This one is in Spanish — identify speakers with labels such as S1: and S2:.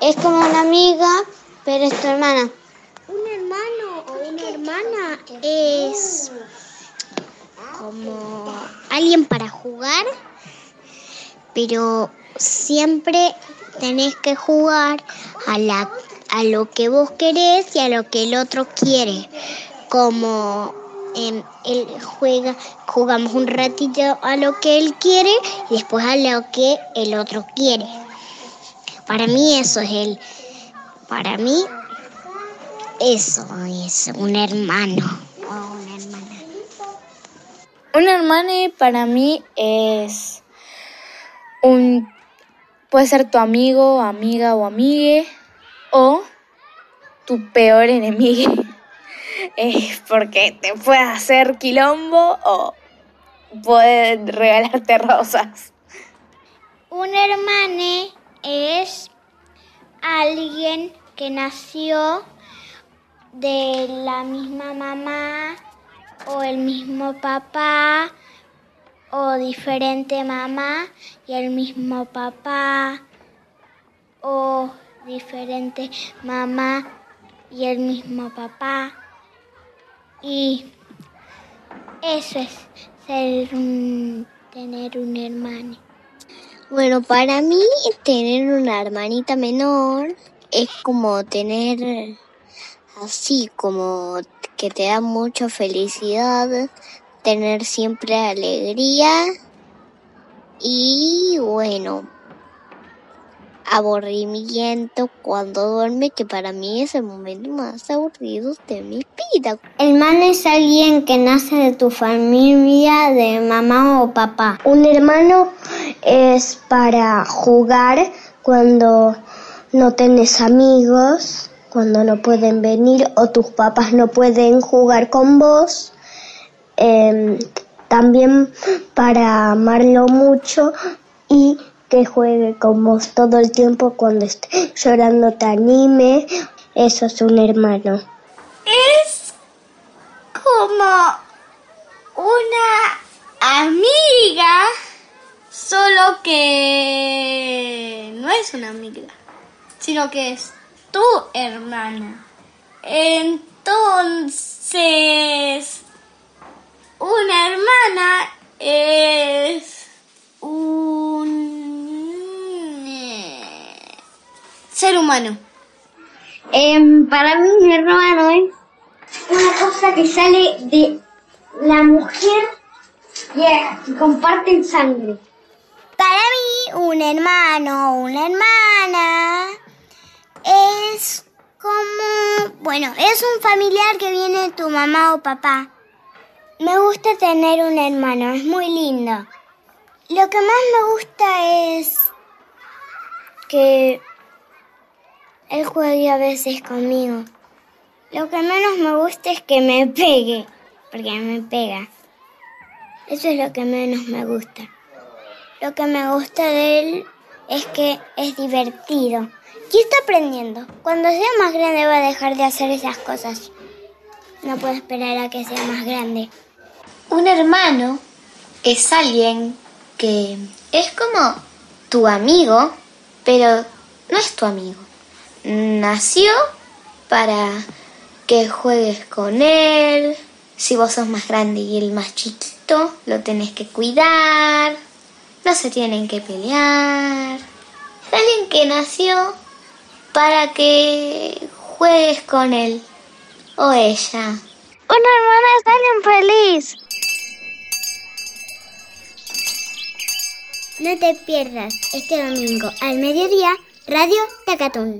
S1: es como una amiga, pero es tu hermana.
S2: Un hermano o una hermana es como alguien para jugar, pero siempre tenés que jugar a, la, a lo que vos querés y a lo que el otro quiere. Como em, él juega, jugamos un ratito a lo que él quiere y después a lo que el otro quiere. Para mí eso es el, para mí eso es un hermano o una hermana.
S3: Un hermano para mí es un puede ser tu amigo, amiga o amigue o tu peor enemigo. Es porque te puede hacer quilombo o puede regalarte rosas.
S2: Un hermano alguien que nació de la misma mamá o el mismo papá o diferente mamá y el mismo papá o diferente mamá y el mismo papá y eso es ser tener un hermano.
S1: Bueno, para mí tener una hermanita menor es como tener así, como que te da mucha felicidad, tener siempre alegría y bueno, aburrimiento cuando duerme, que para mí es el momento más aburrido de mi vida.
S2: Hermano es alguien que nace de tu familia, de mamá o papá.
S4: Un hermano es para jugar cuando no tenés amigos, cuando no pueden venir o tus papás no pueden jugar con vos. Eh, también para amarlo mucho y que juegue con vos todo el tiempo cuando esté llorando te anime. Eso es un hermano.
S5: Es como una amiga, solo que no es una amiga, sino que es tu hermana. Entonces, una hermana es un eh, ser humano.
S2: Em, para mí mi hermano es una cosa que sale de la mujer que comparten sangre. Para mí un hermano o una hermana es como, bueno, es un familiar que viene tu mamá o papá. Me gusta tener un hermano, es muy lindo. Lo que más me gusta es que él juegue a veces conmigo. Lo que menos me gusta es que me pegue, porque me pega. Eso es lo que menos me gusta. Lo que me gusta de él es que es divertido. Y está aprendiendo. Cuando sea más grande va a dejar de hacer esas cosas. No puedo esperar a que sea más grande.
S6: Un hermano es alguien que es como tu amigo, pero no es tu amigo. Nació para que juegues con él. Si vos sos más grande y él más chiquito, lo tenés que cuidar. No se tienen que pelear. Es alguien que nació para que juegues con él o ella.
S1: Una hermana es alguien feliz.
S2: No te pierdas este domingo al mediodía Radio Tacatún.